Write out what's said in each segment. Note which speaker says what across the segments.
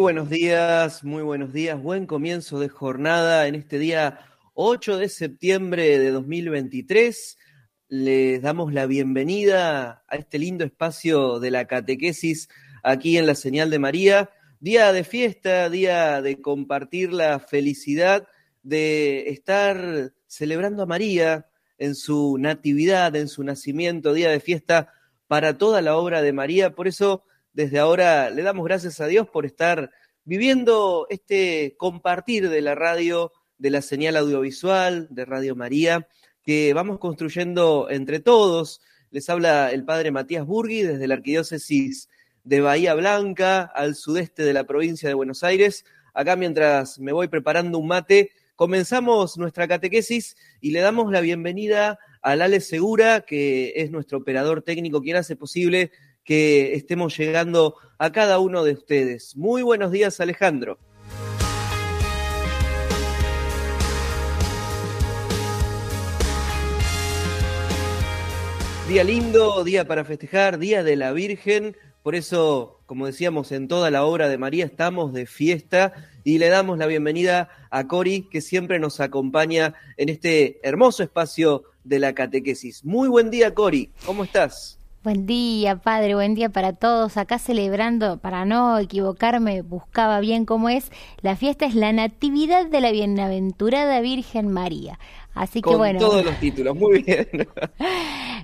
Speaker 1: Buenos días, muy buenos días. Buen comienzo de jornada en este día 8 de septiembre de 2023. Les damos la bienvenida a este lindo espacio de la catequesis aquí en la señal de María. Día de fiesta, día de compartir la felicidad de estar celebrando a María en su natividad, en su nacimiento, día de fiesta para toda la obra de María. Por eso, desde ahora le damos gracias a Dios por estar viviendo este compartir de la radio, de la señal audiovisual, de Radio María, que vamos construyendo entre todos. Les habla el padre Matías Burgui desde la Arquidiócesis de Bahía Blanca, al sudeste de la provincia de Buenos Aires. Acá mientras me voy preparando un mate, comenzamos nuestra catequesis y le damos la bienvenida a Lale Segura, que es nuestro operador técnico, quien hace posible que estemos llegando a cada uno de ustedes. Muy buenos días, Alejandro. Día lindo, día para festejar, día de la Virgen. Por eso, como decíamos, en toda la obra de María estamos de fiesta y le damos la bienvenida a Cori, que siempre nos acompaña en este hermoso espacio de la catequesis. Muy buen día, Cori. ¿Cómo estás?
Speaker 2: Buen día, padre, buen día para todos. Acá celebrando, para no equivocarme, buscaba bien cómo es. La fiesta es la Natividad de la Bienaventurada Virgen María. Así que
Speaker 1: Con
Speaker 2: bueno,
Speaker 1: todos los títulos, muy bien.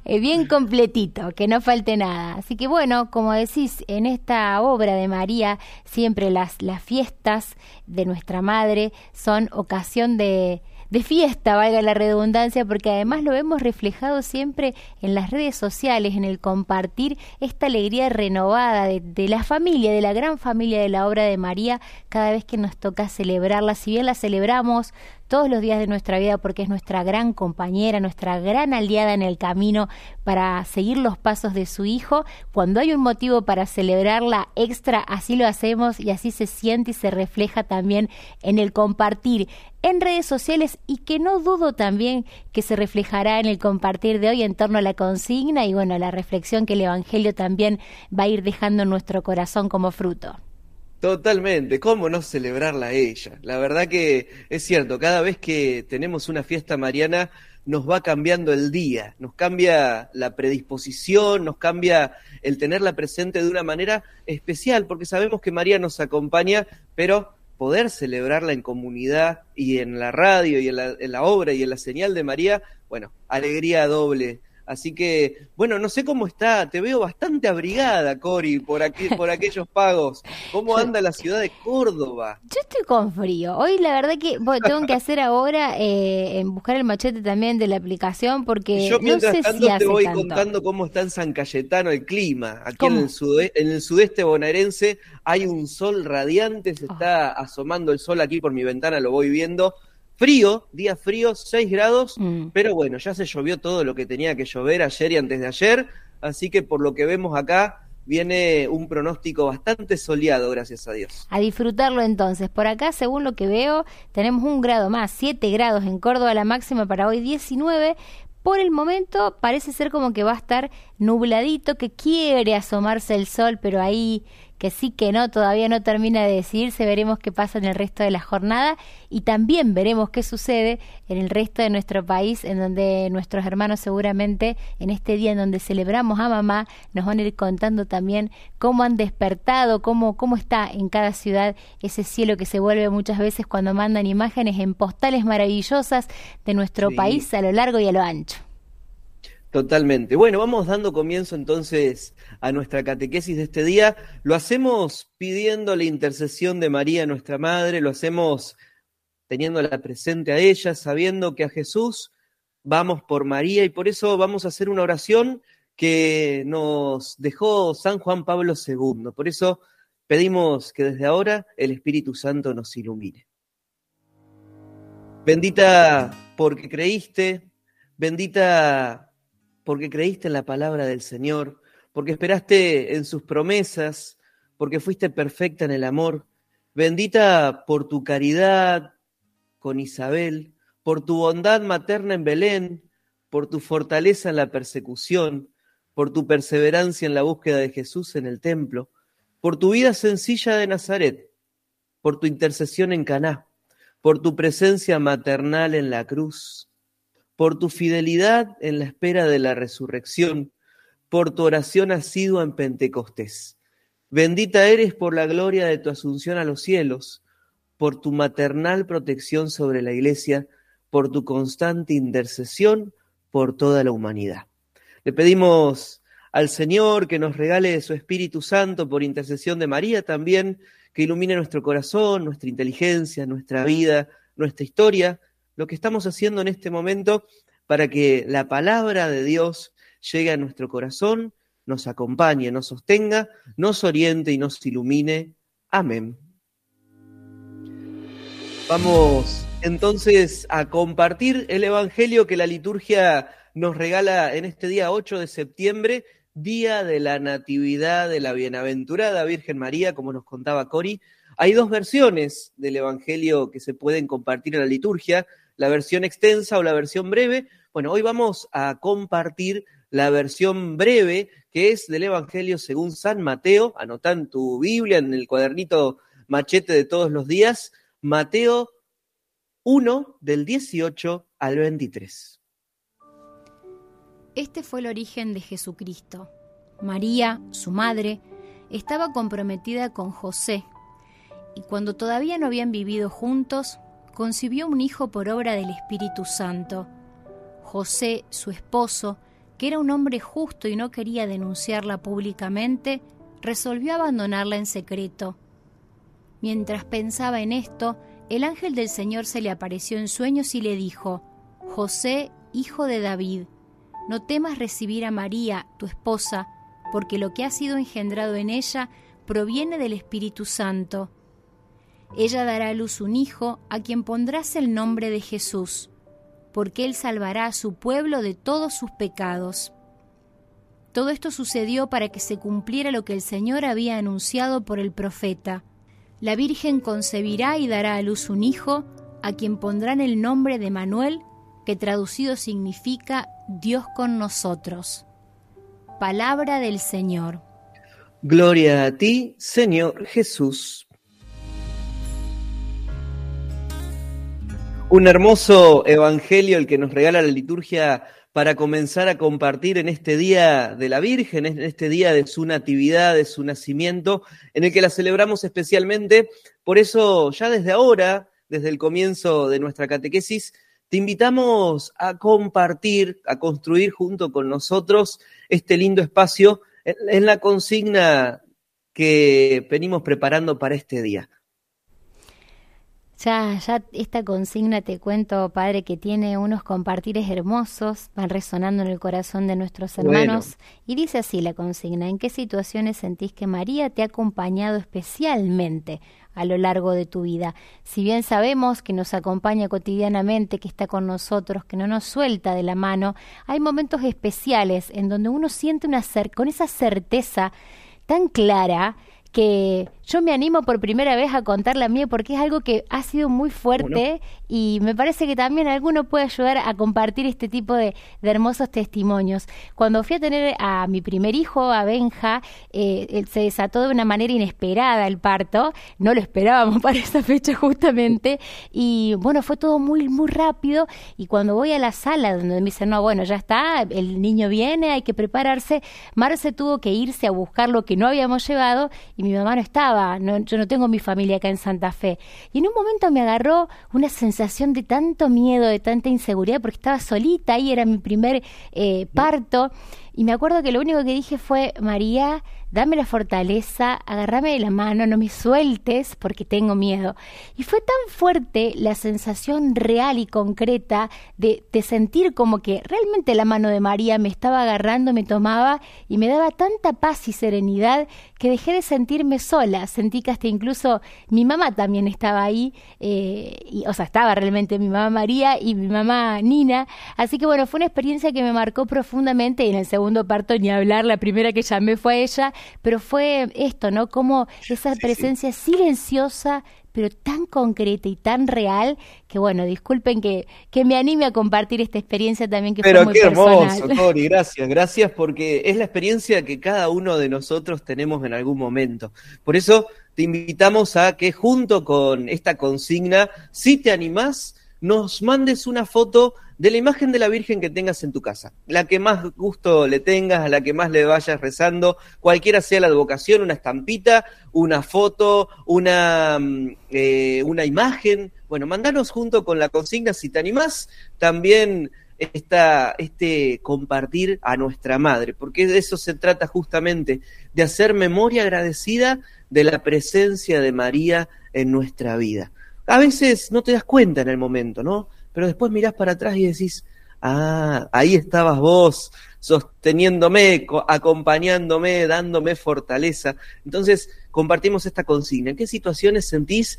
Speaker 2: eh, bien completito, que no falte nada. Así que bueno, como decís, en esta obra de María, siempre las, las fiestas de nuestra madre son ocasión de, de fiesta, valga la redundancia, porque además lo vemos reflejado siempre en las redes sociales, en el compartir esta alegría renovada de, de la familia, de la gran familia de la obra de María, cada vez que nos toca celebrarla. Si bien la celebramos todos los días de nuestra vida porque es nuestra gran compañera, nuestra gran aliada en el camino para seguir los pasos de su hijo. Cuando hay un motivo para celebrarla extra, así lo hacemos y así se siente y se refleja también en el compartir en redes sociales y que no dudo también que se reflejará en el compartir de hoy en torno a la consigna y bueno, la reflexión que el Evangelio también va a ir dejando en nuestro corazón como fruto.
Speaker 1: Totalmente, ¿cómo no celebrarla a ella? La verdad que es cierto, cada vez que tenemos una fiesta mariana nos va cambiando el día, nos cambia la predisposición, nos cambia el tenerla presente de una manera especial, porque sabemos que María nos acompaña, pero poder celebrarla en comunidad y en la radio y en la, en la obra y en la señal de María, bueno, alegría doble Así que, bueno, no sé cómo está, te veo bastante abrigada, Cori, por aquí, por aquellos pagos. ¿Cómo anda la ciudad de Córdoba?
Speaker 2: Yo estoy con frío. Hoy la verdad que bueno, tengo que hacer ahora eh, en buscar el machete también de la aplicación porque
Speaker 1: Yo
Speaker 2: no
Speaker 1: mientras
Speaker 2: sé
Speaker 1: tanto
Speaker 2: si hace
Speaker 1: te voy
Speaker 2: tanto.
Speaker 1: contando cómo está en San Cayetano el clima. Aquí en el, sude- en el sudeste bonaerense hay un sol radiante, se está asomando el sol aquí por mi ventana, lo voy viendo. Frío, día frío, 6 grados,
Speaker 2: Mm.
Speaker 1: pero bueno, ya se llovió todo lo que tenía que llover ayer y antes de ayer, así que por lo que vemos acá viene un pronóstico bastante soleado, gracias a Dios.
Speaker 2: A disfrutarlo entonces. Por acá, según lo que veo, tenemos un grado más, 7 grados en Córdoba, la máxima para hoy 19. Por el momento parece ser como que va a estar nubladito, que quiere asomarse el sol, pero ahí que sí que no, todavía no termina de decidirse, veremos qué pasa en el resto de la jornada y también veremos qué sucede en el resto de nuestro país, en donde nuestros hermanos seguramente en este día en donde celebramos a mamá nos van a ir contando también cómo han despertado, cómo, cómo está en cada ciudad ese cielo que se vuelve muchas veces cuando mandan imágenes en postales maravillosas de nuestro
Speaker 1: Sí.
Speaker 2: país a lo largo y a lo ancho.
Speaker 1: Totalmente. Bueno, vamos dando comienzo entonces a nuestra catequesis de este día. Lo hacemos pidiendo la intercesión de María, nuestra Madre, lo hacemos teniéndola presente a ella, sabiendo que a Jesús vamos por María y por eso vamos a hacer una oración que nos dejó San Juan Pablo II. Por eso pedimos que desde ahora el Espíritu Santo nos ilumine. Bendita porque creíste, bendita porque creíste en la palabra del Señor, porque esperaste en sus promesas, porque fuiste perfecta en el amor. Bendita por tu caridad con Isabel, por tu bondad materna en Belén, por tu fortaleza en la persecución, por tu perseverancia en la búsqueda de Jesús en el templo, por tu vida sencilla de Nazaret, por tu intercesión en Caná, por tu presencia maternal en la cruz, por tu fidelidad en la espera de la resurrección, por tu oración asidua en Pentecostés. Bendita eres por la gloria de tu asunción a los cielos, por tu maternal protección sobre la iglesia, por tu constante intercesión por toda la humanidad. Le pedimos al Señor que nos regale su Espíritu Santo por intercesión de María también, que ilumine nuestro corazón, nuestra inteligencia, nuestra vida, nuestra historia, lo que estamos haciendo en este momento para que la palabra de Dios llegue a nuestro corazón, nos acompañe, nos sostenga, nos oriente y nos ilumine. Amén. Vamos entonces a compartir el Evangelio que la liturgia nos regala en este día 8 de septiembre, día de la Natividad de la Bienaventurada Virgen María, como nos contaba Cori. Hay dos versiones del Evangelio que se pueden compartir en la liturgia, la versión extensa o la versión breve. Bueno, hoy vamos a compartir la versión breve, que es del Evangelio según San Mateo. Anotá en tu Biblia, en el cuadernito machete de todos los días, Mateo 1 del 18 al 23.
Speaker 2: Este fue el origen de Jesucristo. María, su madre, estaba comprometida con José, y cuando todavía no habían vivido juntos, concibió un hijo por obra del Espíritu Santo. José, su esposo, que era un hombre justo y no quería denunciarla públicamente, resolvió abandonarla en secreto. Mientras pensaba en esto, el ángel del Señor se le apareció en sueños y le dijo, José, hijo de David, no temas recibir a María, tu esposa, porque lo que ha sido engendrado en ella proviene del Espíritu Santo. Ella dará a luz un hijo a quien pondrás el nombre de Jesús, porque él salvará a su pueblo de todos sus pecados. Todo esto sucedió para que se cumpliera lo que el Señor había anunciado por el profeta. La Virgen concebirá y dará a luz un hijo, a quien pondrán el nombre de Manuel, que traducido significa Dios con nosotros. Palabra del Señor.
Speaker 1: Gloria a ti, Señor Jesús. Un hermoso evangelio el que nos regala la liturgia para comenzar a compartir en este día de la Virgen, en este día de su natividad, de su nacimiento, en el que la celebramos especialmente. Por eso, ya desde ahora, desde el comienzo de nuestra catequesis, te invitamos a compartir, a construir junto con nosotros este lindo espacio en la consigna que venimos preparando para este día.
Speaker 2: Ya, ya esta consigna te cuento, padre, que tiene unos compartires hermosos, van resonando en el corazón de nuestros hermanos. Y dice así la consigna, ¿en qué situaciones sentís que María te ha acompañado especialmente a lo largo de tu vida? Si bien sabemos que nos acompaña cotidianamente, que está con nosotros, que no nos suelta de la mano, hay momentos especiales en donde uno siente una con esa certeza tan clara que yo me animo por primera vez a contar la mía porque es algo que ha sido muy fuerte y me parece que también alguno puede ayudar a compartir este tipo de, hermosos testimonios. Cuando fui a tener a mi primer hijo, a Benja, eh, se desató de una manera inesperada el parto, no lo esperábamos para esa fecha justamente y bueno, fue todo muy, muy rápido y cuando voy a la sala donde me dicen, no, bueno, ya está, el niño viene, hay que prepararse, Marce tuvo que irse a buscar lo que no habíamos llevado y mi mamá no estaba yo no tengo mi familia acá en Santa Fe. Y en un momento me agarró una sensación de tanto miedo, de tanta inseguridad, porque estaba solita, y era mi primer eh, parto. Y me acuerdo que lo único que dije fue, María, dame la fortaleza, agárrame de la mano, no me sueltes porque tengo miedo. Y fue tan fuerte la sensación real y concreta de, sentir como que realmente la mano de María me estaba agarrando, me tomaba y me daba tanta paz y serenidad que dejé de sentirme sola. Sentí que hasta incluso mi mamá también estaba ahí, eh, y, o sea, estaba realmente mi mamá María y mi mamá Nina. Así que bueno, fue una experiencia que me marcó profundamente en el segundo parto ni hablar, la primera que llamé fue a ella pero fue esto, ¿no? Como esa presencia silenciosa, pero tan concreta y tan real que bueno, disculpen que, que me anime a compartir esta experiencia también que
Speaker 1: pero
Speaker 2: fue muy
Speaker 1: qué hermoso, Cori, gracias, gracias porque es la experiencia que cada uno de nosotros tenemos en algún momento. Por eso te invitamos a que junto con esta consigna, si te animás, nos mandes una foto de la imagen de la Virgen que tengas en tu casa, la que más gusto le tengas, a la que más le vayas rezando, cualquiera sea la vocación, una estampita, una foto, una, mm, eh, una imagen. Bueno, mandanos junto con la consigna si te animás, también esta, este compartir a nuestra madre, porque de eso se trata justamente, de hacer memoria agradecida de la presencia de María en nuestra vida. A veces no te das cuenta en el momento, ¿no? Pero después mirás para atrás y decís, ah, ahí estabas vos, sosteniéndome, acompañándome, dándome fortaleza. Entonces, compartimos esta consigna. ¿En qué situaciones sentís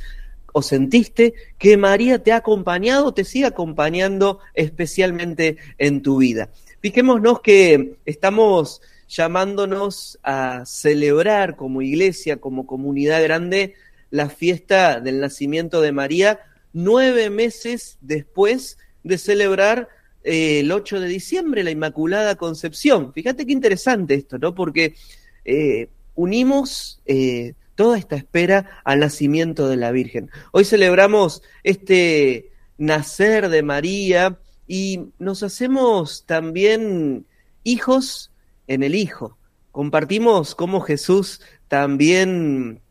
Speaker 1: o sentiste que María te ha acompañado, te sigue acompañando especialmente en tu vida? Fijémonos que estamos llamándonos a celebrar como iglesia, como comunidad grande, la fiesta del nacimiento de María nueve meses después de celebrar eh, el 8 de diciembre la Inmaculada Concepción. Fíjate qué interesante esto, ¿no? Porque eh, unimos eh, toda esta espera al nacimiento de la Virgen. Hoy celebramos este nacer de María y nos hacemos también hijos en el Hijo. Compartimos cómo Jesús también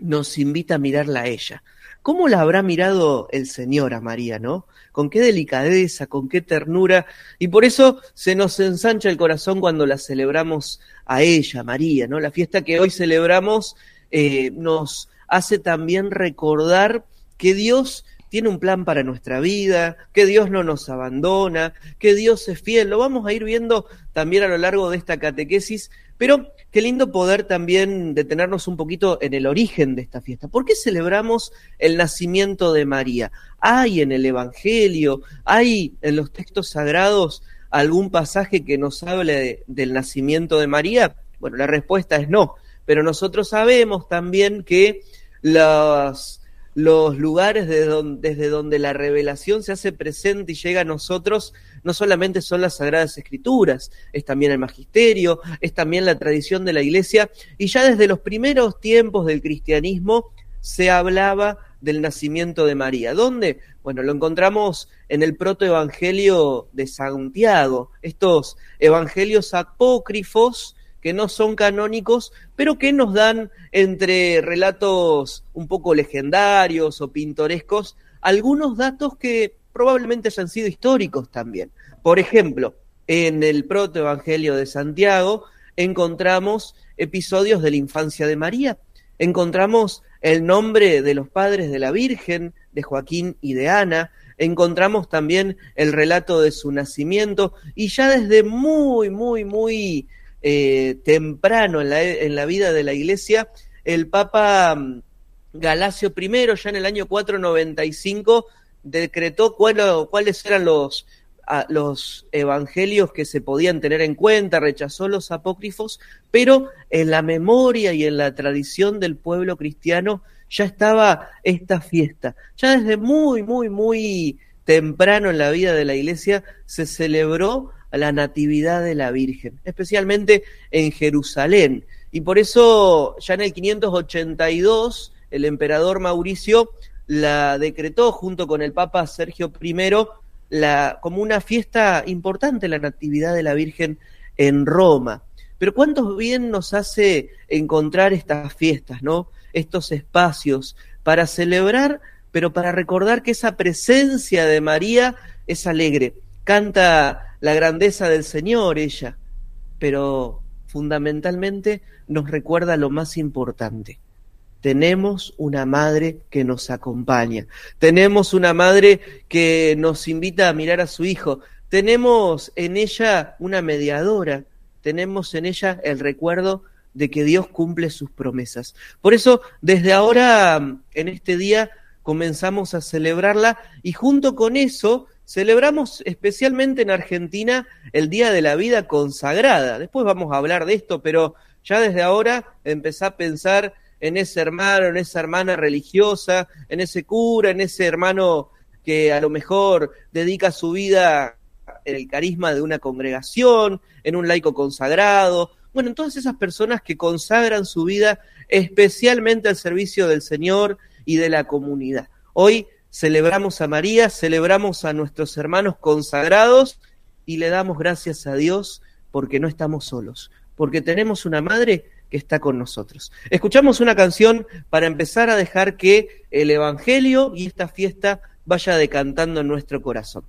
Speaker 1: nos invita a mirarla a ella. ¿Cómo la habrá mirado el Señor a María, no? Con qué delicadeza, con qué ternura. Y por eso se nos ensancha el corazón cuando la celebramos a ella, María, ¿no? La fiesta que hoy celebramos eh, nos hace también recordar que Dios tiene un plan para nuestra vida, que Dios no nos abandona, que Dios es fiel. Lo vamos a ir viendo también a lo largo de esta catequesis, pero qué lindo poder también detenernos un poquito en el origen de esta fiesta. ¿Por qué celebramos el nacimiento de María? ¿Hay en el Evangelio, hay en los textos sagrados algún pasaje que nos hable del nacimiento de María? Bueno, la respuesta es no, pero nosotros sabemos también que los lugares desde donde la revelación se hace presente y llega a nosotros, no solamente son las sagradas escrituras, es también el magisterio, es también la tradición de la iglesia, y ya desde los primeros tiempos del cristianismo se hablaba del nacimiento de María. ¿Dónde? Bueno, lo encontramos en el protoevangelio de Santiago, estos evangelios apócrifos que no son canónicos, pero que nos dan entre relatos un poco legendarios o pintorescos algunos datos que probablemente hayan sido históricos también. Por ejemplo, en el protoevangelio de Santiago encontramos episodios de la infancia de María, encontramos el nombre de los padres de la Virgen, de Joaquín y de Ana, encontramos también el relato de su nacimiento. Y ya desde muy, muy, muy eh, temprano en la, en la vida de la iglesia, el Papa mm, Galacio I, ya en el año 495, decretó cuáles eran los, los evangelios que se podían tener en cuenta, rechazó los apócrifos, pero en la memoria y en la tradición del pueblo cristiano ya estaba esta fiesta. Ya desde muy, muy, muy temprano en la vida de la iglesia se celebró la Natividad de la Virgen, especialmente en Jerusalén. Y por eso ya en el 582 el emperador Mauricio la decretó junto con el Papa Sergio I la, como una fiesta importante la Natividad de la Virgen en Roma. Pero cuántos bien nos hace encontrar estas fiestas, ¿no? Estos espacios para celebrar, pero para recordar que esa presencia de María es alegre. Canta la grandeza del Señor ella, pero fundamentalmente nos recuerda lo más importante, tenemos una madre que nos acompaña, tenemos una madre que nos invita a mirar a su hijo, tenemos en ella una mediadora, tenemos en ella el recuerdo de que Dios cumple sus promesas. Por eso, desde ahora, en este día, comenzamos a celebrarla y junto con eso, celebramos especialmente en Argentina el Día de la Vida Consagrada. Después vamos a hablar de esto, pero ya desde ahora empecé a pensar en ese hermano, en esa hermana religiosa, en ese cura, en ese hermano que a lo mejor dedica su vida en el carisma de una congregación, en un laico consagrado. Bueno, en todas esas personas que consagran su vida especialmente al servicio del Señor y de la comunidad. Hoy celebramos a María, celebramos a nuestros hermanos consagrados y le damos gracias a Dios porque no estamos solos, porque tenemos una madre que está con nosotros. Escuchamos una canción para empezar a dejar que el Evangelio y esta fiesta vaya decantando en nuestro corazón.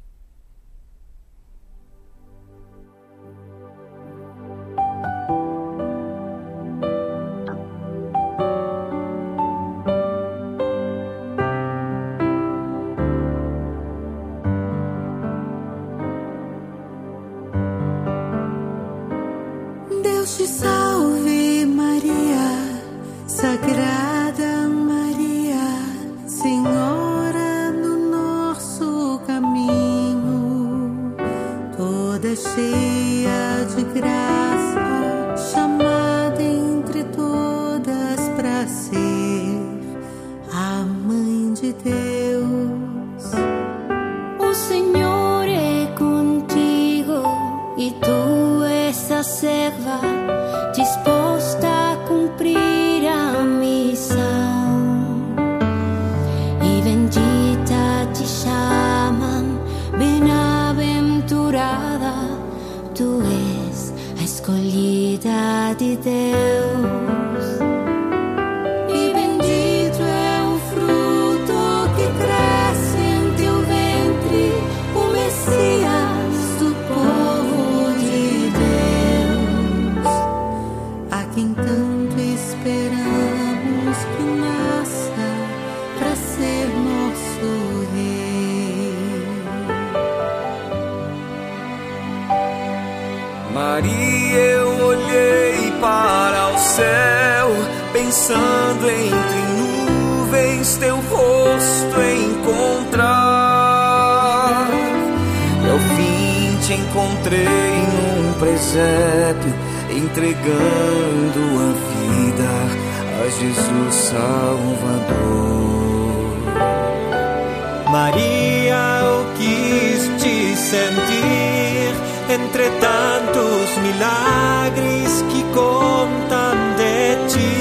Speaker 3: Maria, eu quis te sentir entre tantos milagres que contam de ti.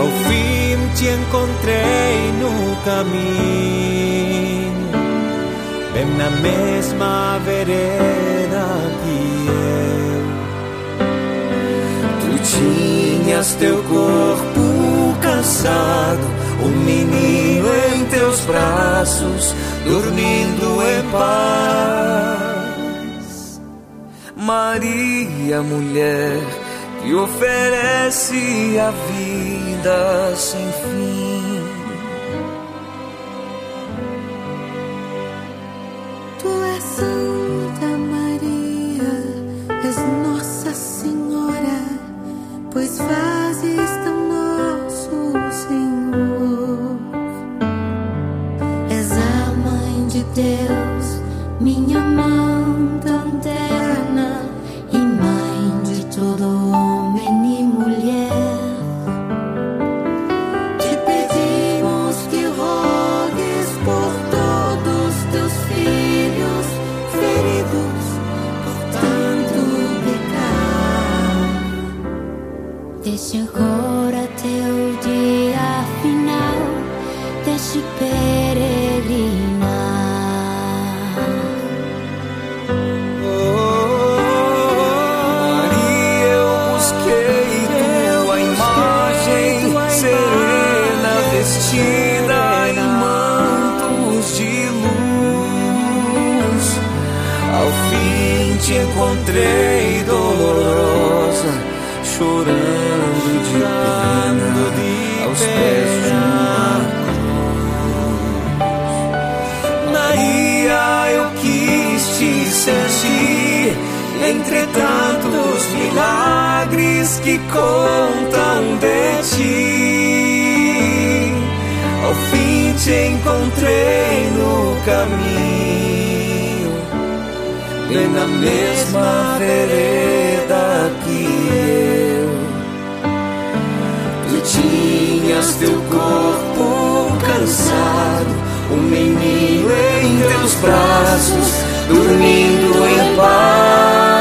Speaker 3: Ao fim
Speaker 4: te encontrei no caminho, bem na mesma vereda que eu. Tu tinhas teu corpo cansado um menino em teus braços, dormindo em paz. Maria, mulher, que oferece
Speaker 3: a vida sem fim. Minha mão vestida em mantos de luz. Ao fim te encontrei dolorosa, chorando de pena, aos pés de uma Maria, eu quis te sentir entre tantos milagres que contam de ti. Ao fim te encontrei no caminho, bem na mesma vereda que eu. Tu tinhas teu corpo cansado, um menino em teus braços, dormindo em paz.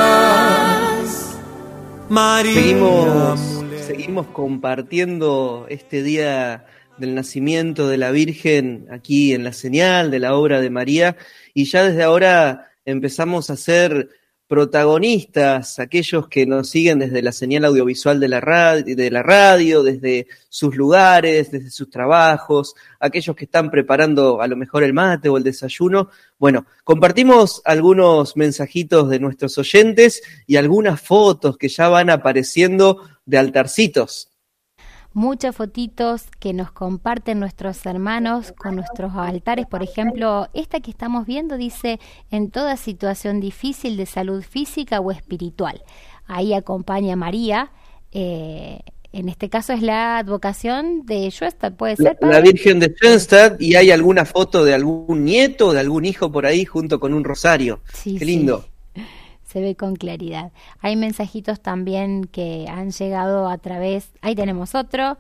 Speaker 3: Maria,
Speaker 1: Seguimos, seguimos compartiendo este día del nacimiento de la Virgen aquí en la señal de la obra de María y ya desde ahora empezamos a ser protagonistas, aquellos que nos siguen desde la señal audiovisual de la, radio, de la radio, desde sus lugares, desde sus trabajos, aquellos que están preparando a lo mejor el mate o el desayuno. Bueno, compartimos algunos mensajitos de nuestros oyentes y algunas fotos que ya van apareciendo de altarcitos.
Speaker 2: Muchas fotitos que nos comparten nuestros hermanos con nuestros altares. Por ejemplo, esta que estamos viendo dice, en toda situación difícil de salud física o espiritual. Ahí acompaña María. eh, en este caso es la advocación de Schoenstatt, ¿puede ser?
Speaker 1: la? Virgen de Schoenstatt y hay alguna foto de algún nieto, de algún hijo por ahí junto con un rosario.
Speaker 2: Sí,
Speaker 1: Qué
Speaker 2: sí. Se ve con claridad. Hay mensajitos también que han llegado a través. Ahí tenemos otro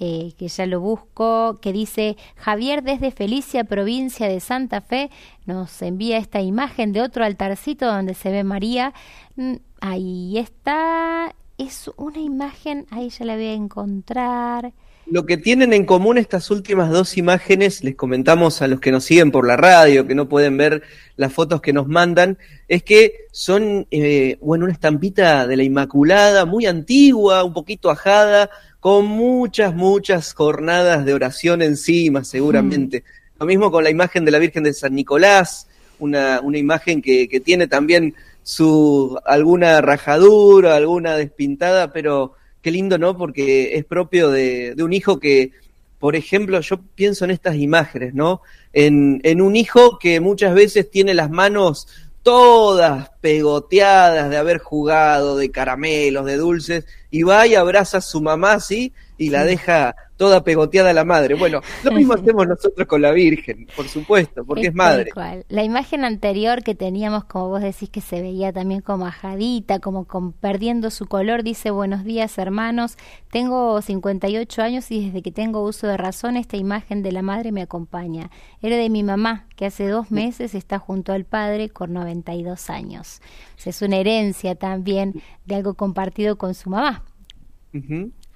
Speaker 2: eh, que ya lo busco, que dice Javier desde Felicia, provincia de Santa Fe, nos envía esta imagen de otro altarcito donde se ve María. Mm, Ahí está. Es una imagen, ahí ya la voy a encontrar.
Speaker 1: Lo que tienen en común estas últimas dos imágenes, les comentamos a los que nos siguen por la radio, que no pueden ver las fotos que nos mandan, es que son, eh, bueno, una estampita de la Inmaculada, muy antigua, un poquito ajada, con muchas, muchas jornadas de oración encima, seguramente. Lo mismo con la imagen de la Virgen de San Nicolás, una, una imagen que, que tiene también su alguna rajadura, alguna despintada, pero qué lindo, ¿no? Porque es propio de, de un hijo que, por ejemplo, yo pienso en estas imágenes, ¿no? En, un hijo que muchas veces tiene las manos todas pegoteadas de haber jugado, de caramelos, de dulces, y va y abraza a su mamá así y la deja toda pegoteada a la madre. Bueno, lo mismo hacemos nosotros con la Virgen, por supuesto, porque es, madre.
Speaker 2: cual. La imagen anterior que teníamos, como vos decís, que se veía también como ajadita, como con- perdiendo su color, dice buenos días hermanos, tengo 58 años y desde que tengo uso de razón esta imagen de la madre me acompaña. Era de mi mamá, que hace dos meses está junto al padre con 92 años. O sea, es una herencia también de algo compartido con su mamá.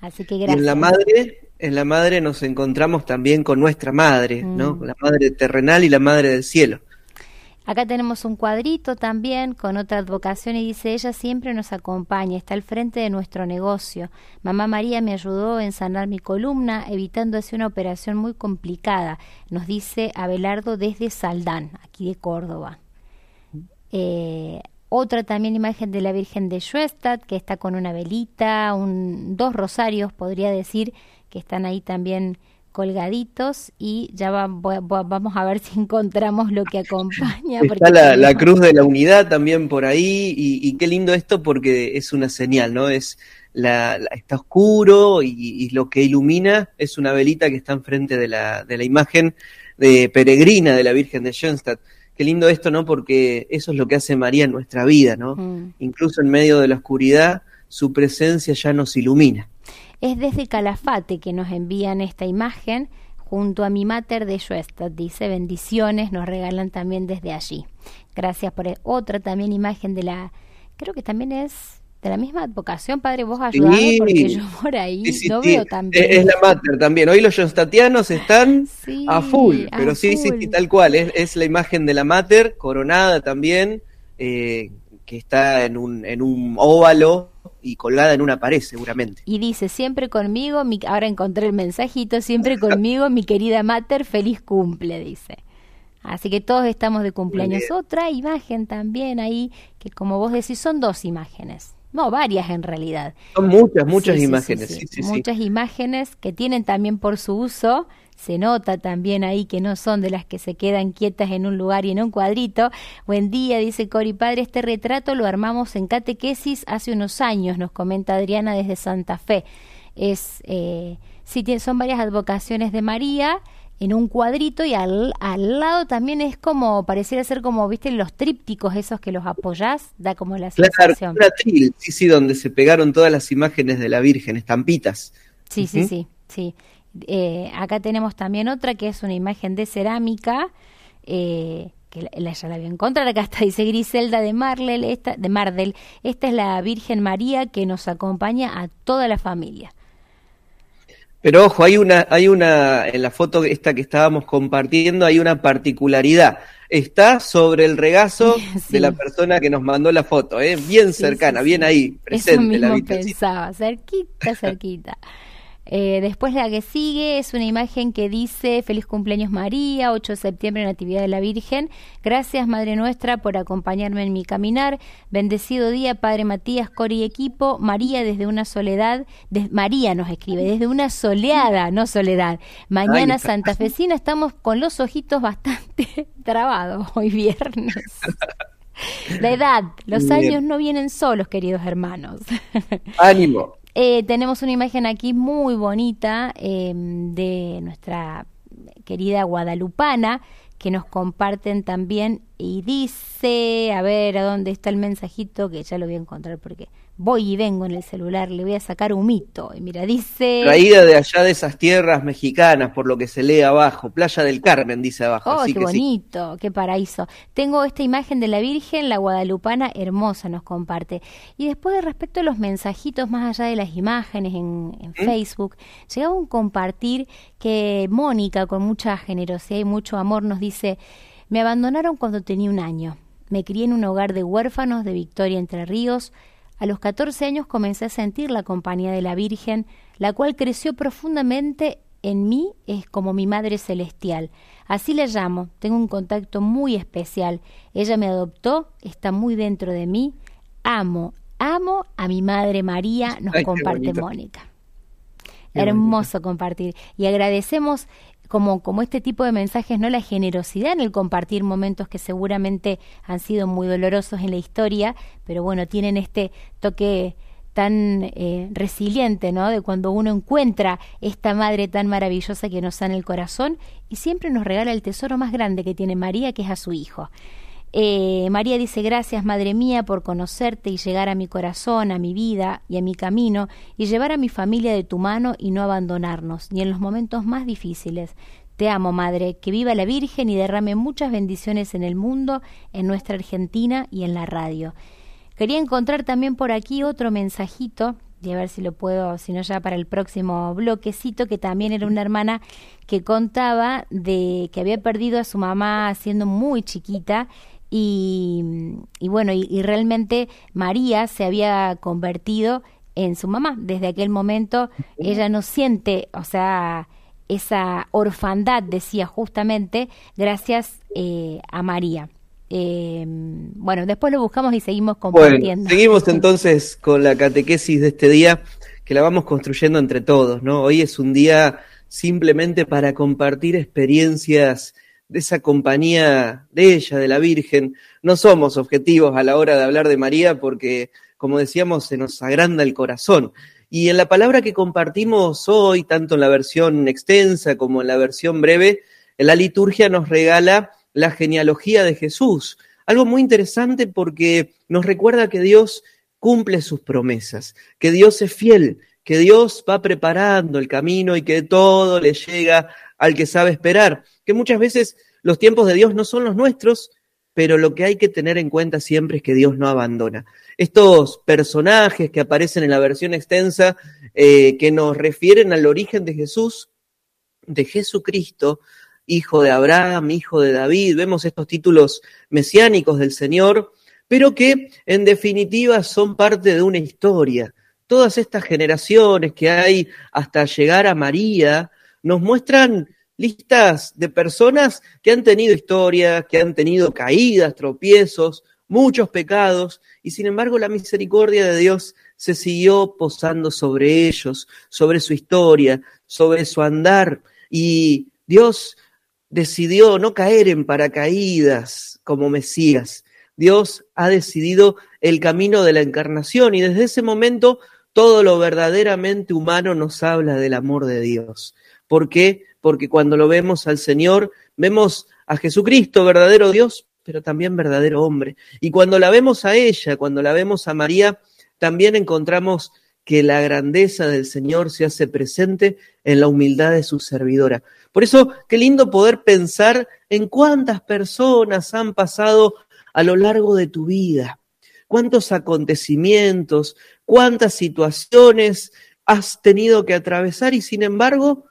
Speaker 2: Así que
Speaker 1: Y
Speaker 2: gracias.
Speaker 1: en la madre, en la madre nos encontramos también con nuestra madre, ¿no?
Speaker 2: Mm.
Speaker 1: La madre terrenal y la madre del cielo.
Speaker 2: Acá tenemos un cuadrito también con otra advocación y dice, ella siempre nos acompaña, está al frente de nuestro negocio. Mamá María me ayudó en sanar mi columna, evitando así una operación muy complicada, nos dice Abelardo desde Saldán, aquí de Córdoba. Eh, otra también imagen de la Virgen de Schwestad, que está con una velita, un, dos rosarios, podría decir, que están ahí también colgaditos y ya va, vamos a ver si encontramos lo que acompaña.
Speaker 1: Está la, la, cruz de la unidad también por ahí y, y, qué lindo esto porque es una señal, ¿no? Es la, está oscuro y, y, lo que ilumina es una velita que está enfrente de la, de la imagen de peregrina de la Virgen de Schoenstatt. Qué lindo esto, ¿no? Porque eso es lo que hace María en nuestra vida, ¿no? Mm. Incluso en medio de la oscuridad, su presencia ya nos ilumina.
Speaker 2: Es desde Calafate que nos envían esta imagen junto a mi mater de Schwestad. Dice bendiciones, nos regalan también desde allí. Gracias por otra también imagen de la, creo que también es de la misma advocación, padre, vos ayudame porque yo por ahí no veo también.
Speaker 1: Es la mater también. Hoy los jonstatianos están a full, pero sí, sí, tal cual. Es, es, la imagen de la mater coronada también, eh, que está en un, en un óvalo y colgada en una pared seguramente.
Speaker 2: Y dice, siempre conmigo, mi, ahora encontré el mensajito, siempre conmigo, mi querida Mater, feliz cumple, dice. Así que todos estamos de cumpleaños. Otra imagen también ahí, que como vos decís, son dos imágenes. No, varias en realidad.
Speaker 1: Son muchas, muchas imágenes.
Speaker 2: muchas imágenes que tienen también por su uso se nota también ahí que no son de las que se quedan quietas en un lugar y en un cuadrito. Buen día, dice Cori Padre, este retrato lo armamos en catequesis hace unos años, nos comenta Adriana desde Santa Fe. Es, eh, sí, son varias advocaciones de María en un cuadrito y al, al lado también es como, pareciera ser como, viste, los trípticos esos que los apoyás, da como la sensación.
Speaker 1: Claro, sí, sí, donde se pegaron todas las imágenes de la Virgen, estampitas.
Speaker 2: Sí, sí, sí, sí. Eh, acá tenemos también otra que es una imagen de cerámica. Eh, que la, ya la voy a encontrar, acá está, dice Griselda de Marlel, esta, de Mardel, esta es la Virgen María que nos acompaña a toda la familia.
Speaker 1: Pero ojo, hay una, hay una, en la foto esta que estábamos compartiendo, hay una particularidad. Está sobre el regazo de la persona que nos mandó la foto, ¿eh? bien cercana, bien ahí, presente
Speaker 2: Eso mismo pensaba, cerquita, cerquita. Eh, después la que sigue es una imagen que dice Feliz cumpleaños María, 8 de septiembre, Natividad de la Virgen. Gracias Madre Nuestra por acompañarme en mi caminar. Bendecido día Padre Matías, Cori y equipo. María desde una soledad, María nos escribe, desde una soleada, no soledad. Mañana Santa Fecina estamos con los ojitos bastante trabados hoy viernes. La edad, los años no vienen solos, queridos hermanos.
Speaker 1: Ánimo.
Speaker 2: Eh, tenemos una imagen aquí muy bonita eh, de nuestra querida guadalupana que nos comparten también y dice, a ver, ¿a dónde está el mensajito? Que ya lo voy a encontrar porque voy y vengo en el celular, le voy a sacar un mito. Y mira, dice...
Speaker 1: Traída de allá de esas tierras mexicanas, por lo que se lee abajo. Playa del Carmen, dice abajo.
Speaker 2: Oh, qué bonito, qué paraíso. Tengo esta imagen de la Virgen, la guadalupana, hermosa, nos comparte. Y después, de respecto a los mensajitos, más allá de las imágenes en, en ¿Mm? Facebook, llegaba un compartir que Mónica, con mucha generosidad y mucho amor, nos dice, me abandonaron cuando tenía un año. Me crié en un hogar de huérfanos de Victoria Entre Ríos, a los 14 años comencé a sentir la compañía de la Virgen, la cual creció profundamente en mí es como mi Madre Celestial. Así la llamo, tengo un contacto muy especial. Ella me adoptó, está muy dentro de mí. Amo, amo a mi Madre María, nos comparte Mónica. Hermoso compartir. Y agradecemos como, como este tipo de mensajes, ¿no? La generosidad en el compartir momentos que seguramente han sido muy dolorosos en la historia, pero bueno, tienen este toque tan eh, resiliente, ¿no? De cuando uno encuentra esta madre tan maravillosa que nos sana el corazón y siempre nos regala el tesoro más grande que tiene María, que es a su hijo. Eh, María dice, gracias Madre mía por conocerte y llegar a mi corazón, a mi vida y a mi camino y llevar a mi familia de tu mano y no abandonarnos, ni en los momentos más difíciles. Te amo, Madre, que viva la Virgen y derrame muchas bendiciones en el mundo, en nuestra Argentina y en la radio. Quería encontrar también por aquí otro mensajito y a ver si lo puedo, si no ya para el próximo bloquecito, que también era una hermana que contaba de que había perdido a su mamá siendo muy chiquita y, y bueno, y, y realmente María se había convertido en su mamá. Desde aquel momento ella no siente, o sea, esa orfandad, decía justamente, gracias eh, a María. Eh, bueno, después lo buscamos y seguimos compartiendo.
Speaker 1: Bueno, seguimos entonces con la catequesis de este día, que la vamos construyendo entre todos, ¿no? Hoy es un día simplemente para compartir experiencias de esa compañía de ella, de la Virgen. No somos objetivos a la hora de hablar de María porque, como decíamos, se nos agranda el corazón. Y en la palabra que compartimos hoy, tanto en la versión extensa como en la versión breve, la liturgia nos regala la genealogía de Jesús. Algo muy interesante porque nos recuerda que Dios cumple sus promesas, que Dios es fiel, que Dios va preparando el camino y que todo le llega al que sabe esperar, que muchas veces los tiempos de Dios no son los nuestros, pero lo que hay que tener en cuenta siempre es que Dios no abandona. Estos personajes que aparecen en la versión extensa, eh, que nos refieren al origen de Jesús, de Jesucristo, hijo de Abraham, hijo de David, vemos estos títulos mesiánicos del Señor, pero que en definitiva son parte de una historia. Todas estas generaciones que hay hasta llegar a María nos muestran listas de personas que han tenido historia, que han tenido caídas, tropiezos, muchos pecados, y sin embargo la misericordia de Dios se siguió posando sobre ellos, sobre su historia, sobre su andar, y Dios decidió no caer en paracaídas como Mesías. Dios ha decidido el camino de la encarnación y desde ese momento todo lo verdaderamente humano nos habla del amor de Dios. ¿Por qué? Porque cuando lo vemos al Señor, vemos a Jesucristo, verdadero Dios, pero también verdadero hombre. Y cuando la vemos a ella, cuando la vemos a María, también encontramos que la grandeza del Señor se hace presente en la humildad de su servidora. Por eso, qué lindo poder pensar en cuántas personas han pasado a lo largo de tu vida, cuántos acontecimientos, cuántas situaciones has tenido que atravesar y sin embargo,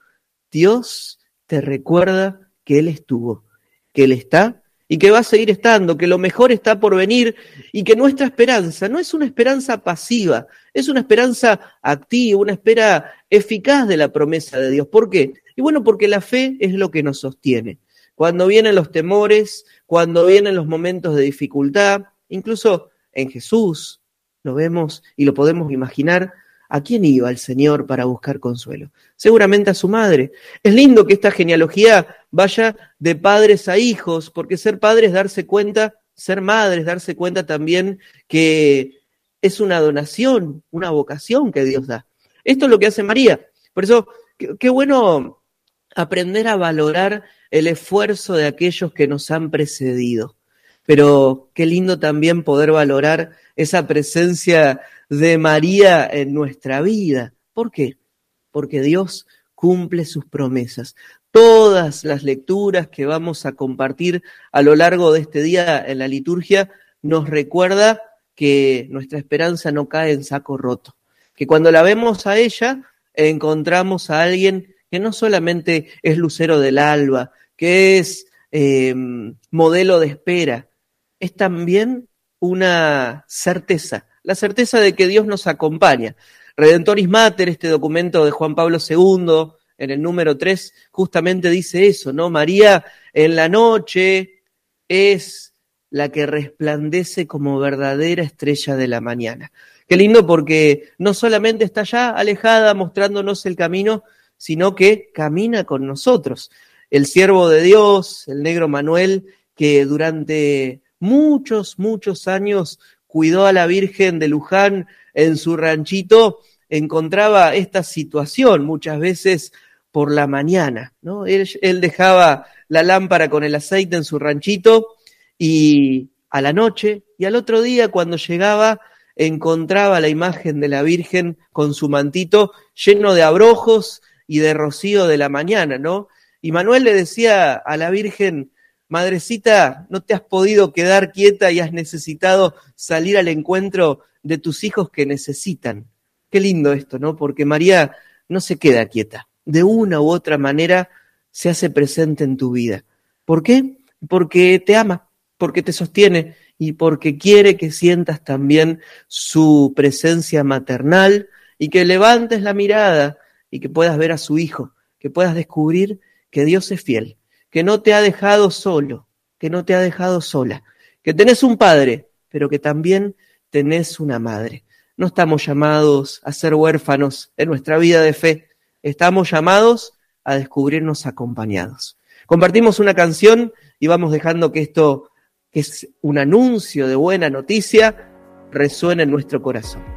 Speaker 1: Dios te recuerda que Él estuvo, que Él está y que va a seguir estando, que lo mejor está por venir y que nuestra esperanza no es una esperanza pasiva, es una esperanza activa, una espera eficaz de la promesa de Dios. ¿Por qué? Y bueno, porque la fe es lo que nos sostiene. Cuando vienen los temores, cuando vienen los momentos de dificultad, incluso en Jesús, lo vemos y lo podemos imaginar, ¿A quién iba el Señor para buscar consuelo? Seguramente a su madre. Es lindo que esta genealogía vaya de padres a hijos, porque ser padre es darse cuenta, ser madre es darse cuenta también que es una donación, una vocación que Dios da. Esto es lo que hace María. Por eso, qué, qué bueno aprender a valorar el esfuerzo de aquellos que nos han precedido. Pero qué lindo también poder valorar esa presencia de María en nuestra vida. ¿Por qué? Porque Dios cumple sus promesas. Todas las lecturas que vamos a compartir a lo largo de este día en la liturgia nos recuerda que nuestra esperanza no cae en saco roto, que cuando la vemos a ella encontramos a alguien que no solamente es lucero del alba, que es eh, modelo de espera, es también una certeza, la certeza de que Dios nos acompaña. Redentoris Mater, este documento de Juan Pablo II, en el número 3, justamente dice eso, ¿no? María en la noche es la que resplandece como verdadera estrella de la mañana. Qué lindo porque no solamente está allá alejada mostrándonos el camino, sino que camina con nosotros. El siervo de Dios, el negro Manuel, que durante muchos, muchos años cuidó a la Virgen de Luján en su ranchito, encontraba esta situación muchas veces por la mañana, ¿no? Él, él, dejaba la lámpara con el aceite en su ranchito y a la noche y al otro día cuando llegaba encontraba la imagen de la Virgen con su mantito lleno de abrojos y de rocío de la mañana, ¿no? Y Manuel le decía a la Virgen, Madrecita, no te has podido quedar quieta y has necesitado salir al encuentro de tus hijos que necesitan. Qué lindo esto, ¿no? Porque María no se queda quieta. De una u otra manera se hace presente en tu vida. ¿Por qué? Porque te ama, porque te sostiene y porque quiere que sientas también su presencia maternal y que levantes la mirada y que puedas ver a su hijo, que puedas descubrir que Dios es fiel, que no te ha dejado solo, que no te ha dejado sola, que tenés un padre, pero que también tenés una madre. No estamos llamados a ser huérfanos en nuestra vida de fe, estamos llamados a descubrirnos acompañados. Compartimos una canción y vamos dejando que esto, que es un anuncio de buena noticia, resuene en nuestro corazón.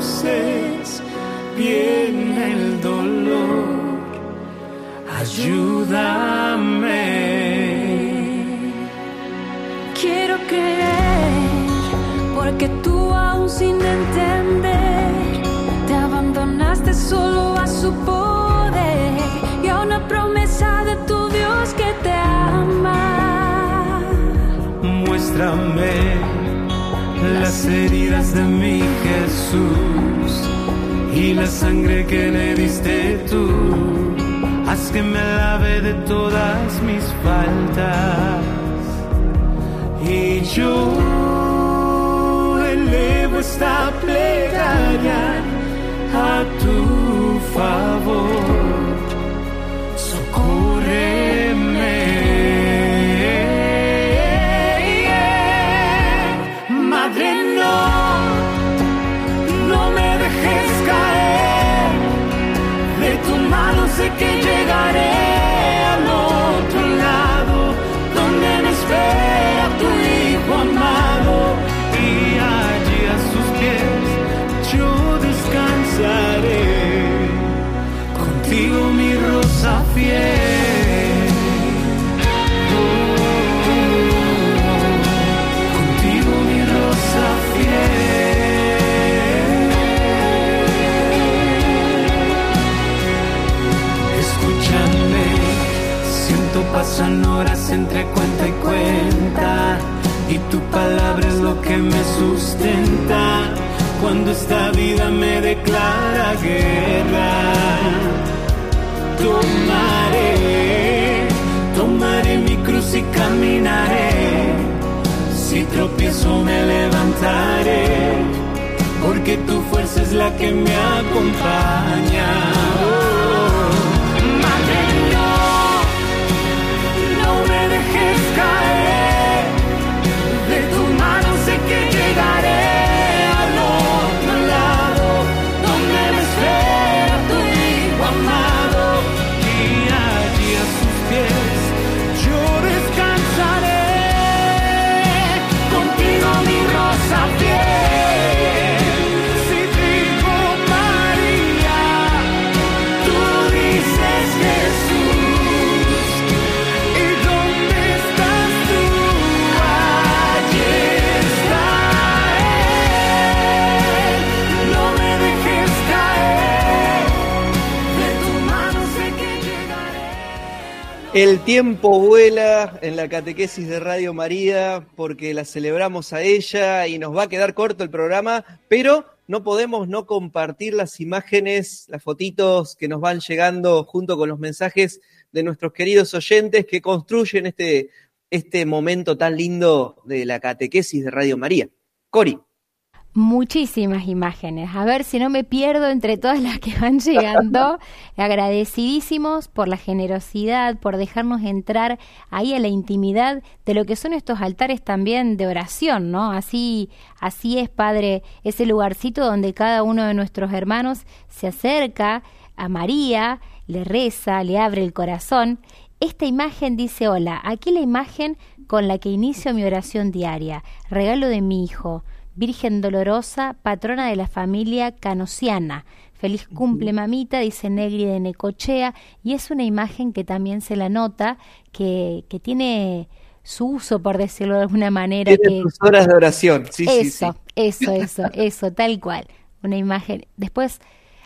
Speaker 5: conoces bien el dolor ayúdame.
Speaker 6: Quiero creer, porque tú aún sin entender, te abandonaste solo a su poder y a una promesa de tu Dios que te ama.
Speaker 5: Muéstrame las heridas de mi Jesús y la sangre que le diste tú. Haz que me lave de todas mis faltas. Y yo elevo esta plegaria pasan entre cuenta y cuenta. Y tu palabra es lo que me sustenta cuando esta vida me declara guerra. Tomaré, tomaré mi cruz y caminaré. Si tropiezo me levantaré, porque tu fuerza es la que me acompaña.
Speaker 1: El tiempo vuela en la catequesis de Radio María porque la celebramos a ella y nos va a quedar corto el programa, pero no podemos no compartir las imágenes, las fotitos que nos van llegando junto con los mensajes de nuestros queridos oyentes que construyen este, este momento tan lindo de la catequesis de Radio María. Cori.
Speaker 2: Muchísimas imágenes. A ver si no me pierdo entre todas las que van llegando. Agradecidísimos por la generosidad, por dejarnos entrar ahí a la intimidad de lo que son estos altares también de oración, ¿no? Así, así es, Padre, ese lugarcito donde cada uno de nuestros hermanos se acerca a María, le reza, le abre el corazón Esta imagen dice, hola, aquí la imagen con la que inicio mi oración diaria, regalo de mi hijo, Virgen Dolorosa, patrona de la familia canosiana. Feliz cumple, mamita, dice Negri de Necochea, y es una imagen que también se la nota, que, que tiene su uso, por decirlo de alguna manera.
Speaker 1: Tiene
Speaker 2: que...
Speaker 1: tus horas de oración, sí, sí,
Speaker 2: Eso,
Speaker 1: sí.
Speaker 2: eso, eso, eso, tal cual. Una imagen. Después,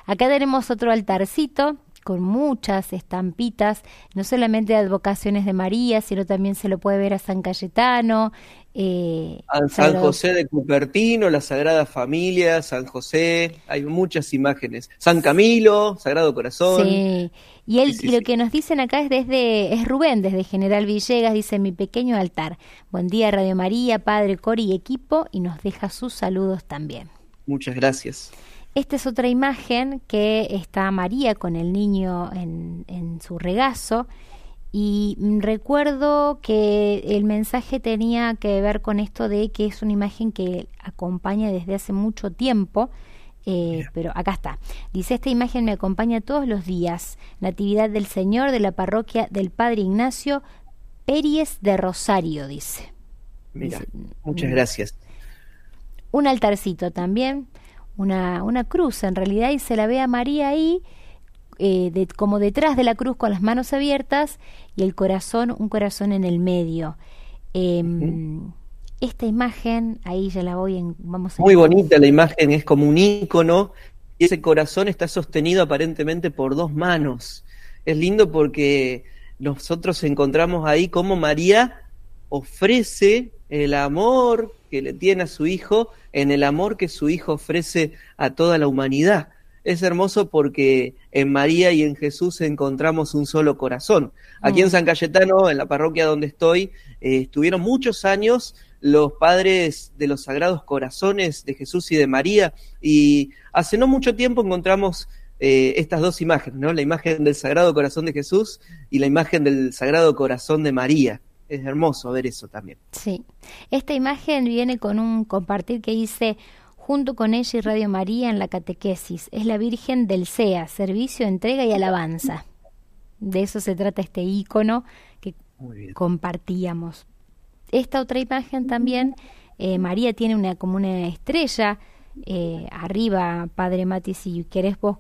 Speaker 2: acá tenemos otro altarcito con muchas estampitas, no solamente de advocaciones de María, sino también se lo puede ver a San Cayetano. eh,
Speaker 1: A San José de Cupertino, la Sagrada Familia, San José, hay muchas imágenes. San Camilo, Sagrado Corazón.
Speaker 2: Sí. Y, él,
Speaker 1: Sí, sí,
Speaker 2: y lo
Speaker 1: sí.
Speaker 2: que nos dicen acá es desde, es Rubén, desde General Villegas, dice mi pequeño altar. Buen día, Radio María, Padre, Cori y equipo, y nos deja sus saludos también.
Speaker 1: Muchas gracias.
Speaker 2: Esta es otra imagen que está María con el niño en, en su regazo y recuerdo que el mensaje tenía que ver con esto de que es una imagen que acompaña desde hace mucho tiempo, eh, pero acá está. Dice, esta imagen me acompaña todos los días, Natividad del Señor de la parroquia del Padre Ignacio Peries de Rosario, dice.
Speaker 1: Mira,
Speaker 2: Dice,
Speaker 1: muchas
Speaker 2: mm,
Speaker 1: gracias.
Speaker 2: un altarcito también, una, una cruz en realidad, y se la ve a María ahí, eh, de- como detrás de la cruz con las manos abiertas y el corazón, un corazón en el medio. Em, Esta imagen, ahí ya la voy en, vamos a
Speaker 1: Muy bonita la imagen, es como un ícono y ese corazón está sostenido aparentemente por dos manos. Es lindo porque nosotros encontramos ahí cómo María ofrece el amor que le tiene a su hijo en el amor que su hijo ofrece a toda la humanidad. Es hermoso porque en María y en Jesús encontramos un solo corazón. Aquí en
Speaker 2: Mm.
Speaker 1: San Cayetano, en la parroquia donde estoy, eh, estuvieron muchos años los padres de los Sagrados Corazones de Jesús y de María y hace no mucho tiempo encontramos eh, estas dos imágenes, ¿no? La imagen del Sagrado Corazón de Jesús y la imagen del Sagrado Corazón de María. Es hermoso ver eso también.
Speaker 2: Sí. Esta imagen viene con un compartir que hice junto con ella y Radio María en la catequesis. Es la Virgen del SEA, Servicio, Entrega y Alabanza. De eso se trata este ícono que compartíamos. Esta otra imagen también, eh, María tiene una como una estrella eh, arriba, Padre Mati, si querés vos.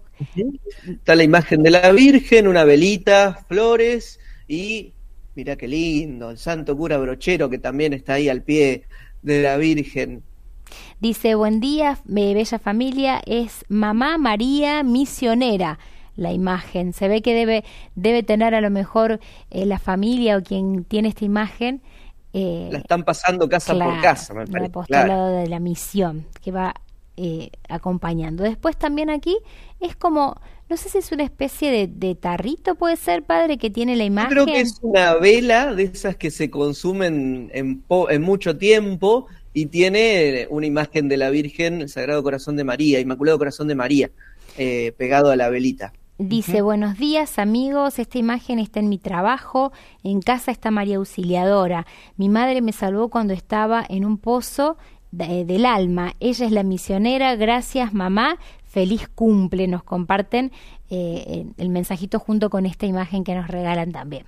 Speaker 1: Está la imagen de la Virgen, una velita, flores y mira qué lindo, el santo cura brochero que también está ahí al pie de la Virgen.
Speaker 2: Dice, buen día, bella familia, es Mamá María Misionera. La imagen, se ve que debe, debe tener a lo mejor eh, la familia o quien tiene esta imagen. eh,
Speaker 1: La están pasando casa por casa, me
Speaker 2: el
Speaker 1: parece.
Speaker 2: apostolado
Speaker 1: claro.
Speaker 2: de la misión que va eh, acompañando. Después también aquí es como, no sé si es una especie de, de tarrito, puede ser, padre, que tiene la
Speaker 1: Yo
Speaker 2: imagen.
Speaker 1: creo que es una vela de esas que se consumen en, po- en mucho tiempo y tiene una imagen de la Virgen, el Sagrado Corazón de María, Inmaculado Corazón de María, eh, pegado a la velita.
Speaker 2: Dice, buenos días amigos, esta imagen está en mi trabajo, en casa está María Auxiliadora. Mi madre me salvó cuando estaba en un pozo de- del alma. Ella es la misionera, gracias mamá, feliz cumple. Nos comparten eh, el mensajito junto con esta imagen que nos regalan también.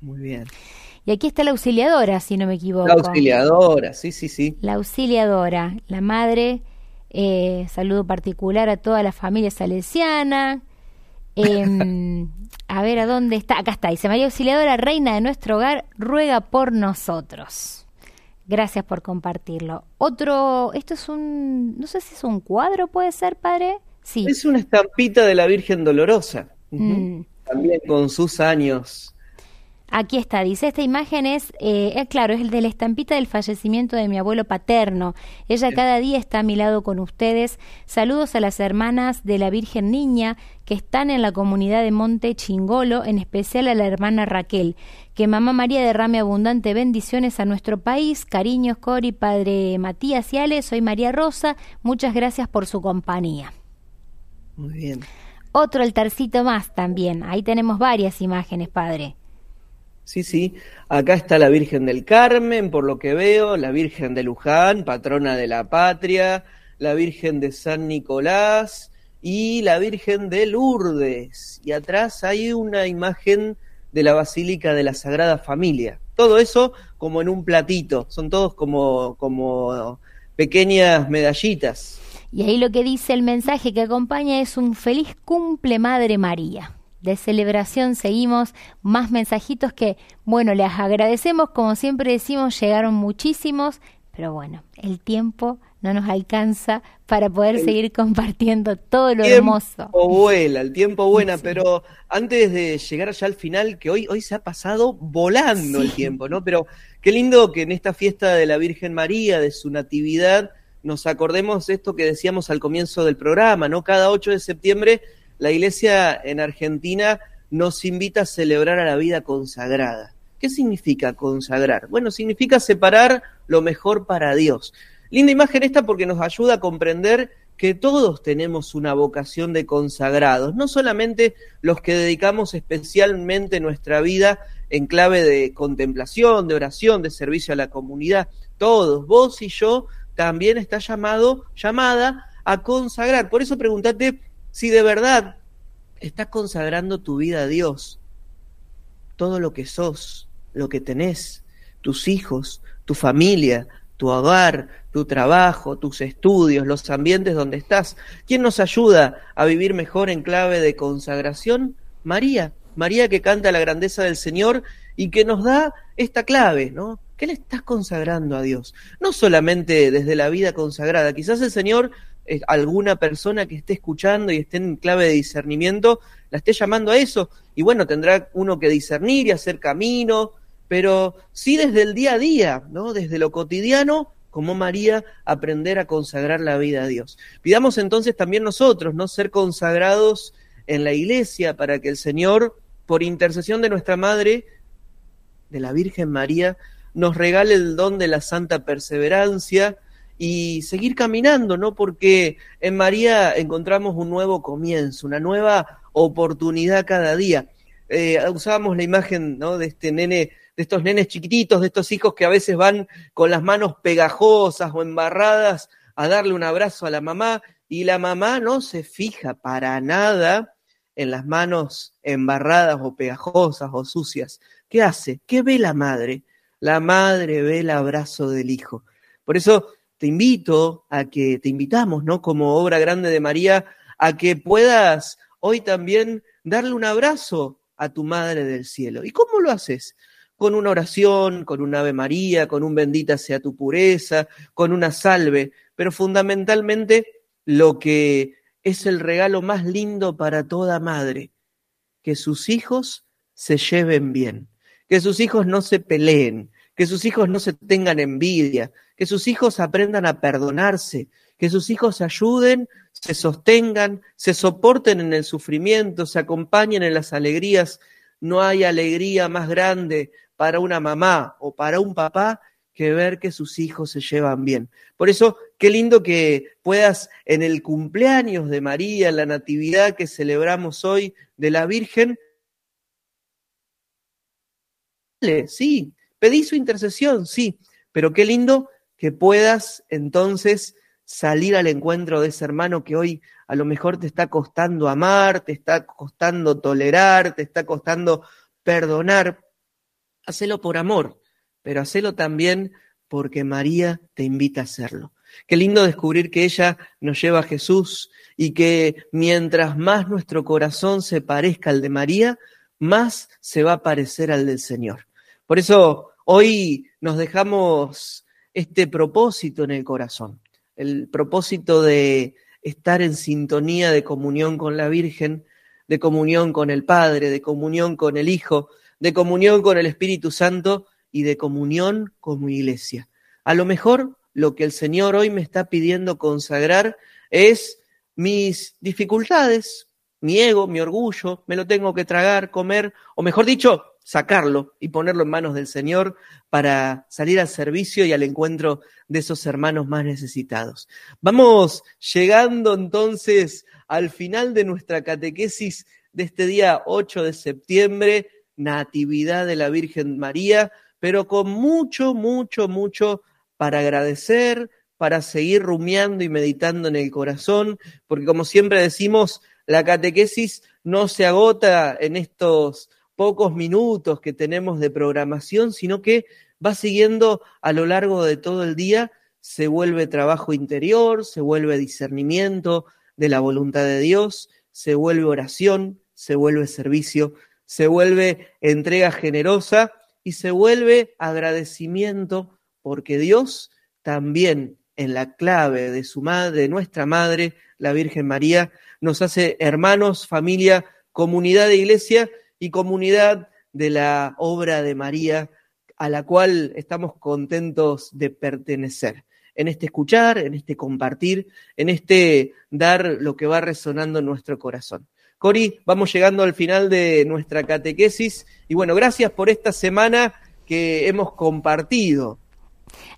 Speaker 1: Muy bien.
Speaker 2: Y aquí está la auxiliadora, si no me equivoco.
Speaker 1: La auxiliadora, sí, sí, sí.
Speaker 2: La auxiliadora, la madre, eh, saludo particular a toda la familia salesiana. Em, a ver, ¿a dónde está? Acá está. Dice María Auxiliadora, reina de nuestro hogar, ruega por nosotros. Gracias por compartirlo. Otro, esto es un, no sé si es un cuadro, puede ser, padre. Sí.
Speaker 1: Es una estampita de la Virgen Dolorosa.
Speaker 2: Mm.
Speaker 1: También con sus años.
Speaker 2: Aquí está, dice, esta imagen es, eh, claro, es el de la estampita del fallecimiento de mi abuelo paterno. Ella cada día está a mi lado con ustedes. Saludos a las hermanas de la Virgen Niña que están en la comunidad de Monte Chingolo, en especial a la hermana Raquel. Que Mamá María derrame abundante bendiciones a nuestro país. Cariños, Cori, Padre Matías y Ale. Soy María Rosa. Muchas gracias por su compañía.
Speaker 1: Muy bien.
Speaker 2: Otro altarcito más también. Ahí tenemos varias imágenes, Padre.
Speaker 1: Sí, sí. Acá está la Virgen del Carmen, por lo que veo, la Virgen de Luján, patrona de la patria, la Virgen de San Nicolás y la Virgen de Lourdes. Y atrás hay una imagen de la Basílica de la Sagrada Familia. Todo eso como en un platito, son todos como, como pequeñas medallitas.
Speaker 2: Y ahí lo que dice el mensaje que acompaña es un feliz cumple Madre María. De celebración seguimos más mensajitos que, bueno, les agradecemos, como siempre decimos, llegaron muchísimos, pero bueno, el tiempo no nos alcanza para poder
Speaker 1: El
Speaker 2: seguir compartiendo todo lo
Speaker 1: tiempo
Speaker 2: hermoso.
Speaker 1: vuela, el tiempo
Speaker 2: Sí.
Speaker 1: pero antes de llegar ya al final, que hoy, hoy se ha pasado volando el tiempo, ¿no? Pero qué lindo que en esta fiesta de la Virgen María, de su natividad, nos acordemos esto que decíamos al comienzo del programa, ¿no? Cada 8 de septiembre la Iglesia en Argentina nos invita a celebrar a la vida consagrada. ¿Qué significa consagrar? Bueno, significa separar lo mejor para Dios. Linda imagen esta porque nos ayuda a comprender que todos tenemos una vocación de consagrados, no solamente los que dedicamos especialmente nuestra vida en clave de contemplación, de oración, de servicio a la comunidad. Todos, vos y yo, también está llamado, llamada a consagrar. Por eso pregúntate si de verdad estás consagrando tu vida a Dios, todo lo que sos, lo que tenés, tus hijos, tu familia, tu hogar, tu trabajo, tus estudios, los ambientes donde estás. ¿Quién nos ayuda a vivir mejor en clave de consagración? María, María que canta la grandeza del Señor y que nos da esta clave, ¿no? ¿Qué le estás consagrando a Dios? No solamente desde la vida consagrada, quizás el Señor, alguna persona que esté escuchando y esté en clave de discernimiento, la esté llamando a eso, y bueno, tendrá uno que discernir y hacer camino, pero sí desde el día a día, ¿no? Desde lo cotidiano, como María, aprender a consagrar la vida a Dios. Pidamos entonces también nosotros, ¿no? Ser consagrados en la iglesia para que el Señor, por intercesión de nuestra Madre, de la Virgen María, nos regale el don de la santa perseverancia y seguir caminando, ¿no? Porque en María encontramos un nuevo comienzo, una nueva oportunidad cada día. Eh, usábamos la imagen, ¿no? De este nene, de estos nenes chiquititos, de estos hijos que a veces van con las manos pegajosas o embarradas a darle un abrazo a la mamá y la mamá no se fija para nada en las manos embarradas o pegajosas o sucias. ¿Qué hace? ¿Qué ve la madre? La madre ve el abrazo del hijo. Por eso te invito a que, te invitamos, ¿no? Como obra grande de María, a que puedas hoy también darle un abrazo a tu Madre del Cielo. ¿Y cómo lo haces? Con una oración, con un Ave María, con un bendita sea tu pureza, con una salve, pero fundamentalmente lo que es el regalo más lindo para toda madre, que sus hijos se lleven bien, que sus hijos no se peleen, que sus hijos no se tengan envidia, que sus hijos aprendan a perdonarse, que sus hijos se ayuden, se sostengan, se soporten en el sufrimiento, se acompañen en las alegrías. No hay alegría más grande para una mamá o para un papá que ver que sus hijos se llevan bien. Por eso, qué lindo que puedas en el cumpleaños de María, la natividad que celebramos hoy de la Virgen, sí, pedí su intercesión, sí, pero qué lindo que puedas entonces salir al encuentro de ese hermano que hoy a lo mejor te está costando amar, te está costando tolerar, te está costando perdonar. Hacelo por amor, pero hacelo también porque María te invita a hacerlo. Qué lindo descubrir que ella nos lleva a Jesús y que mientras más nuestro corazón se parezca al de María, más se va a parecer al del Señor. Por eso hoy nos dejamos este propósito en el corazón, el propósito de estar en sintonía de comunión con la Virgen, de comunión con el Padre, de comunión con el Hijo, de comunión con el Espíritu Santo y de comunión como iglesia. A lo mejor lo que el Señor hoy me está pidiendo consagrar es mis dificultades, mi ego, mi orgullo, me lo tengo que tragar, comer, o mejor dicho, sacarlo y ponerlo en manos del Señor para salir al servicio y al encuentro de esos hermanos más necesitados. Vamos llegando entonces al final de nuestra catequesis de este día 8 de septiembre, Natividad de la Virgen María, pero con mucho, mucho, mucho para agradecer, para seguir rumiando y meditando en el corazón, porque como siempre decimos, la catequesis no se agota en estos pocos minutos que tenemos de programación, sino que va siguiendo a lo largo de todo el día, se vuelve trabajo interior, se vuelve discernimiento de la voluntad de Dios, se vuelve oración, se vuelve servicio, se vuelve entrega generosa y se vuelve agradecimiento porque Dios también en la clave de su madre, nuestra madre, la Virgen María, nos hace hermanos, familia, comunidad de iglesia y comunidad de la obra de María a la cual estamos contentos de pertenecer. En este escuchar, en este compartir, en este dar lo que va resonando en nuestro corazón. Cori, vamos llegando al final de nuestra catequesis y bueno, gracias por esta semana que hemos compartido.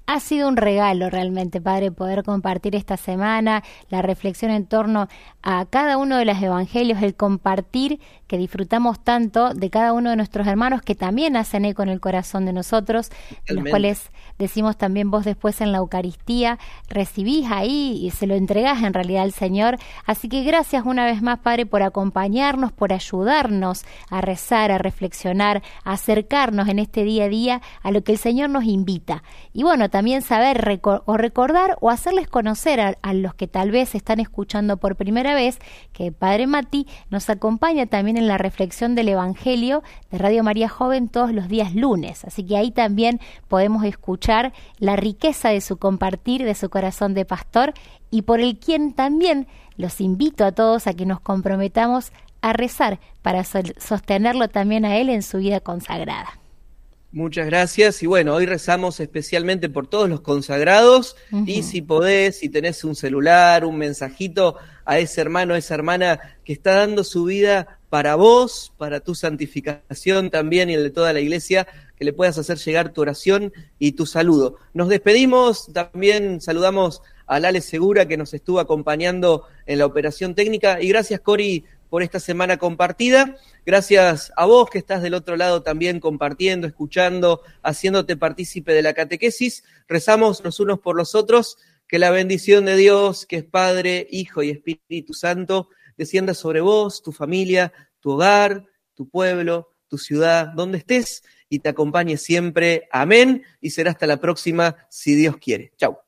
Speaker 2: Ha sido un regalo realmente, Padre, poder compartir esta semana la reflexión en torno a cada uno de los evangelios, el compartir que disfrutamos tanto de cada uno de nuestros hermanos que también hacen eco en el corazón de nosotros, en los cuales decimos también vos después en la Eucaristía, recibís ahí y se lo entregás en realidad al Señor. Así que gracias una vez más, Padre, por acompañarnos, por ayudarnos a rezar, a reflexionar, a acercarnos en este día a día a lo que el Señor nos invita. Y bueno, también saber o recordar o hacerles conocer a, a los que tal vez están escuchando por primera vez que Padre Mati nos acompaña también en la reflexión del Evangelio de Radio María Joven todos los días lunes. Así que ahí también podemos escuchar la riqueza de su compartir, de su corazón de pastor y por el quien también los invito a todos a que nos comprometamos a rezar para sostenerlo también a él en su vida consagrada.
Speaker 1: Muchas gracias. Y bueno, hoy rezamos especialmente por todos los consagrados. Y si podés, si tenés un celular, un mensajito a ese hermano, a esa hermana que está dando su vida para vos, para tu santificación también y el de toda la iglesia, que le puedas hacer llegar tu oración y tu saludo. Nos despedimos, también saludamos a Lale Segura que nos estuvo acompañando en la operación técnica. Y gracias, Cori, por esta semana compartida. Gracias a vos que estás del otro lado también compartiendo, escuchando, haciéndote partícipe de la catequesis. Rezamos los unos por los otros. Que la bendición de Dios, que es Padre, Hijo y Espíritu Santo, descienda sobre vos, tu familia, tu hogar, tu pueblo, tu ciudad, donde estés y te acompañe siempre. Amén. Y será hasta la próxima, si Dios quiere. Chau.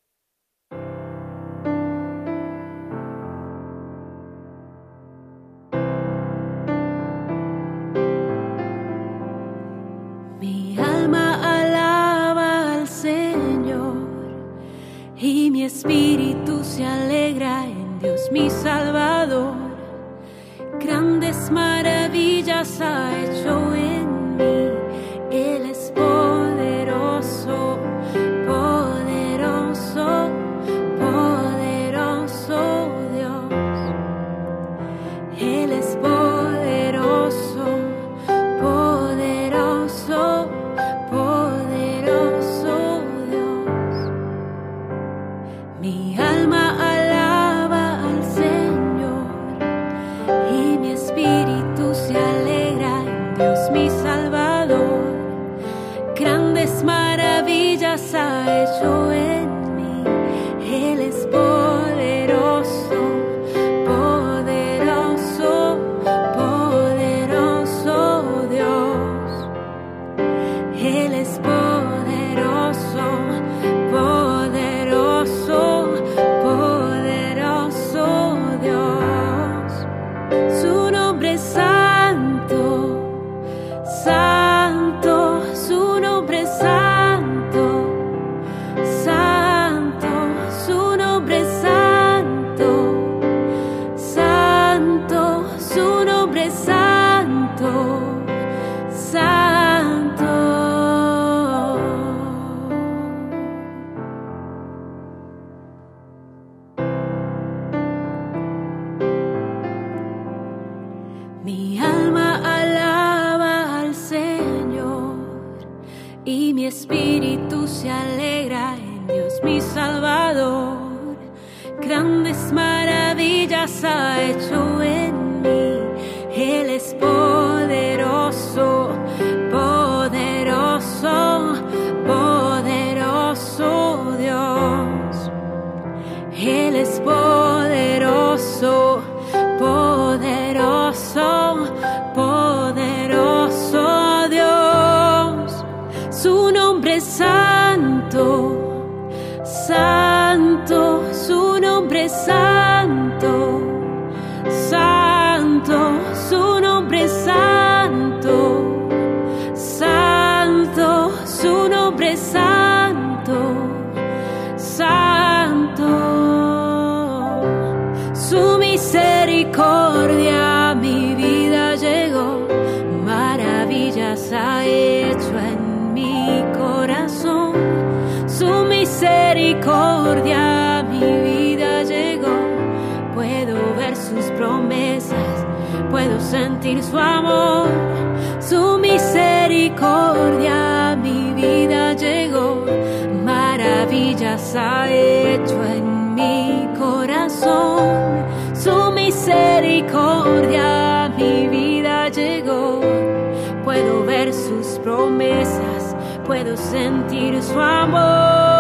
Speaker 6: Se alegra en Dios mi Salvador. Grandes maravillas ha hecho en mí. Él es sentir su amor, su misericordia, mi vida llegó, maravillas ha hecho en mi corazón, su misericordia, mi vida llegó, puedo ver sus promesas, puedo sentir su amor.